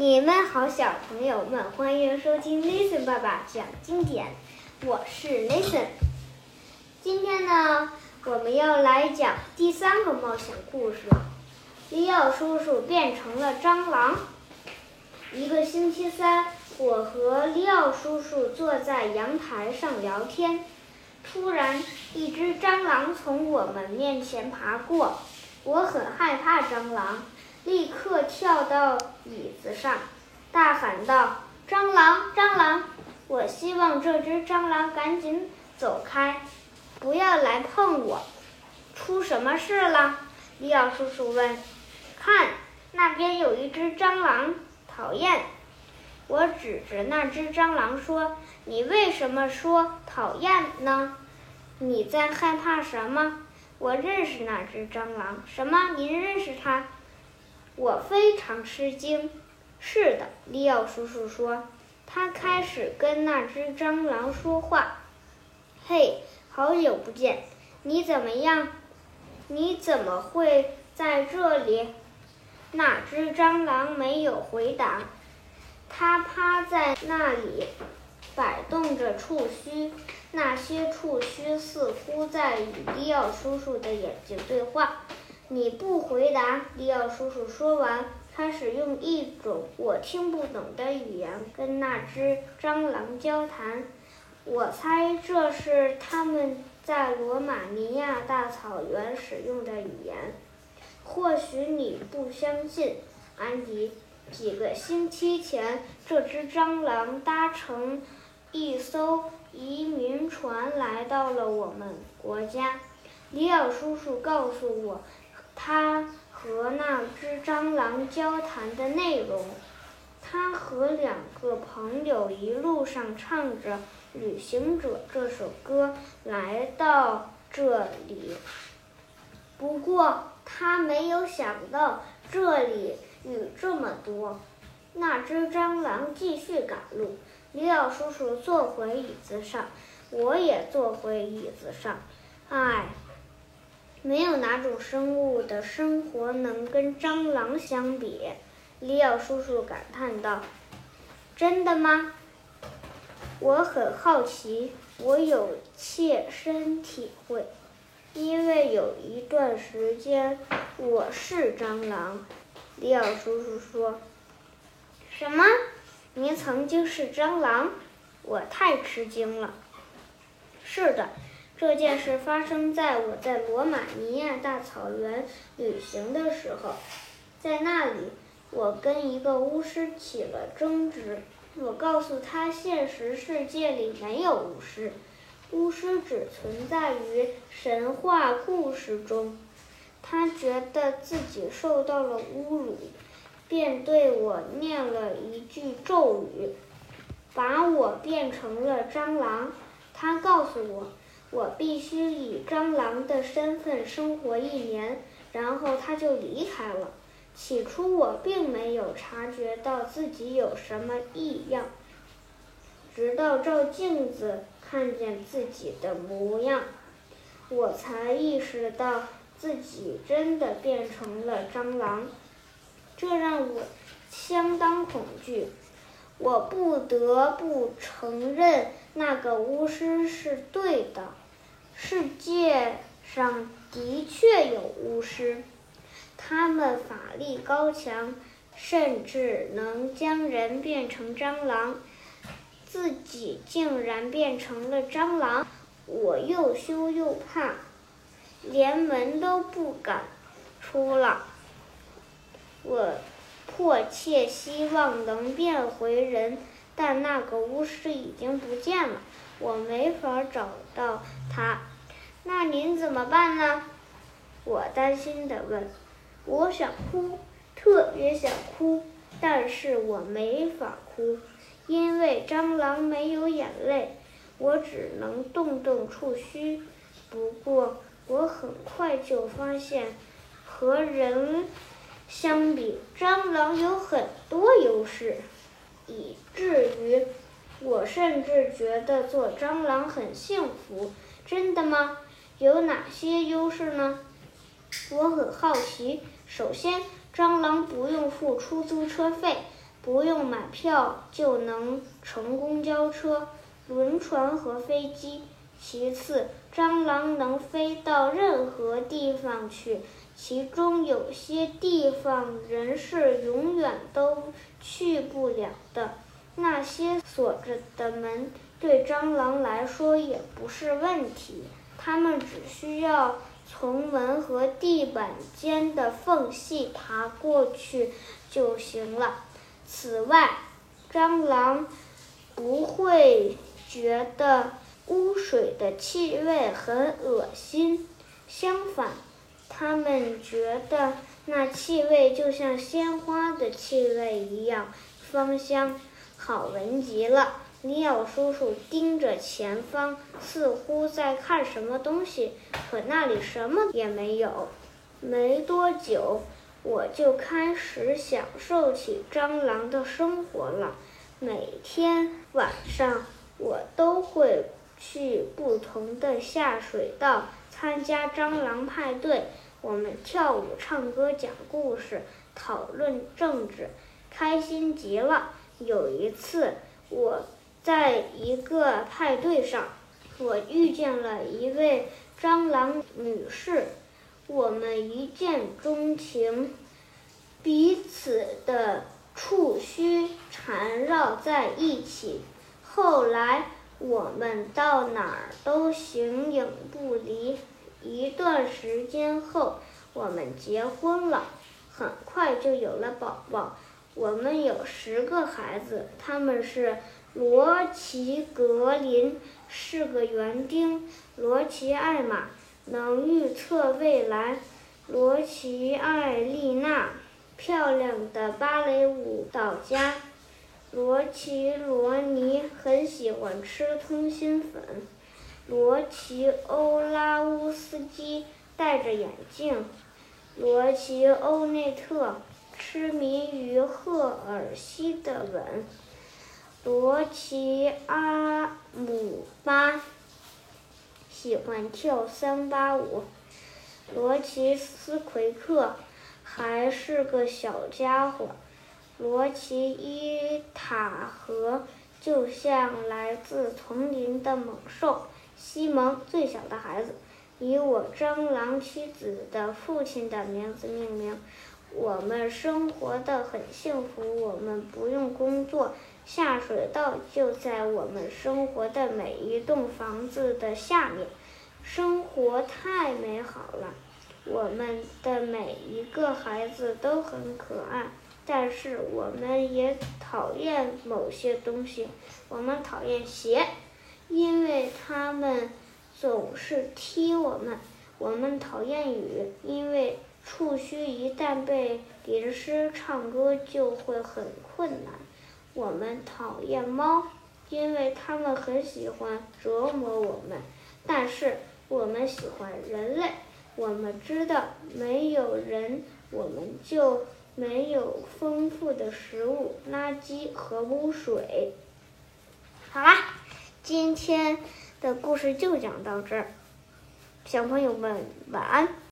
你们好，小朋友们，欢迎收听 Listen 爸爸讲经典。我是 Listen。今天呢，我们要来讲第三个冒险故事。利奥叔叔变成了蟑螂。一个星期三，我和利奥叔叔坐在阳台上聊天，突然，一只蟑螂从我们面前爬过。我很害怕蟑螂。立刻跳到椅子上，大喊道：“蟑螂，蟑螂！我希望这只蟑螂赶紧走开，不要来碰我。”出什么事了？利奥叔叔问。“看，那边有一只蟑螂，讨厌！”我指着那只蟑螂说：“你为什么说讨厌呢？你在害怕什么？”我认识那只蟑螂。什么？您认识它？我非常吃惊。是的，利奥叔叔说，他开始跟那只蟑螂说话。嘿，好久不见，你怎么样？你怎么会在这里？那只蟑螂没有回答，它趴在那里，摆动着触须，那些触须似乎在与利奥叔叔的眼睛对话。你不回答，利奥叔叔说完，开始用一种我听不懂的语言跟那只蟑螂交谈。我猜这是他们在罗马尼亚大草原使用的语言。或许你不相信，安迪。几个星期前，这只蟑螂搭乘一艘移民船来到了我们国家。里奥叔叔告诉我。他和那只蟑螂交谈的内容，他和两个朋友一路上唱着《旅行者》这首歌来到这里。不过他没有想到这里雨这么多。那只蟑螂继续赶路。李老叔叔坐回椅子上，我也坐回椅子上。唉。没有哪种生物的生活能跟蟑螂相比，利奥叔叔感叹道：“真的吗？”我很好奇，我有切身体会，因为有一段时间我是蟑螂。利奥叔叔说：“什么？您曾经是蟑螂？”我太吃惊了。是的。这件事发生在我在罗马尼亚大草原旅行的时候，在那里，我跟一个巫师起了争执。我告诉他，现实世界里没有巫师，巫师只存在于神话故事中。他觉得自己受到了侮辱，便对我念了一句咒语，把我变成了蟑螂。他告诉我。我必须以蟑螂的身份生活一年，然后他就离开了。起初我并没有察觉到自己有什么异样，直到照镜子看见自己的模样，我才意识到自己真的变成了蟑螂。这让我相当恐惧。我不得不承认，那个巫师是对的。世界上的确有巫师，他们法力高强，甚至能将人变成蟑螂。自己竟然变成了蟑螂，我又羞又怕，连门都不敢出了。我迫切希望能变回人，但那个巫师已经不见了，我没法找到他。那您怎么办呢？我担心地问。我想哭，特别想哭，但是我没法哭，因为蟑螂没有眼泪。我只能动动触须。不过，我很快就发现，和人相比，蟑螂有很多优势，以至于我甚至觉得做蟑螂很幸福。真的吗？有哪些优势呢？我很好奇。首先，蟑螂不用付出租车费，不用买票就能乘公交车、轮船和飞机。其次，蟑螂能飞到任何地方去，其中有些地方人是永远都去不了的。那些锁着的门对蟑螂来说也不是问题，它们只需要从门和地板间的缝隙爬过去就行了。此外，蟑螂不会觉得。污水的气味很恶心，相反，他们觉得那气味就像鲜花的气味一样芳香，好闻极了。尼奥叔叔盯着前方，似乎在看什么东西，可那里什么也没有。没多久，我就开始享受起蟑螂的生活了。每天晚上，我都会。去不同的下水道参加蟑螂派对，我们跳舞、唱歌、讲故事、讨论政治，开心极了。有一次，我在一个派对上，我遇见了一位蟑螂女士，我们一见钟情，彼此的触须缠绕在一起。后来。我们到哪儿都形影不离。一段时间后，我们结婚了，很快就有了宝宝。我们有十个孩子，他们是罗奇格林，是个园丁；罗奇艾玛能预测未来；罗奇艾丽娜漂亮的芭蕾舞蹈家。罗奇罗尼很喜欢吃通心粉。罗奇欧拉乌斯基戴着眼镜。罗奇欧内特痴迷于赫尔西的吻。罗奇阿姆巴喜欢跳桑巴舞。罗奇斯奎克还是个小家伙。罗奇伊塔河就像来自丛林的猛兽。西蒙，最小的孩子，以我蟑螂妻子的父亲的名字命名。我们生活的很幸福，我们不用工作，下水道就在我们生活的每一栋房子的下面，生活太美好了。我们的每一个孩子都很可爱。但是我们也讨厌某些东西。我们讨厌鞋，因为它们总是踢我们。我们讨厌雨，因为触须一旦被淋湿，唱歌就会很困难。我们讨厌猫，因为它们很喜欢折磨我们。但是我们喜欢人类。我们知道，没有人，我们就。没有丰富的食物、垃圾和污水。好啦，今天的故事就讲到这儿，小朋友们晚安。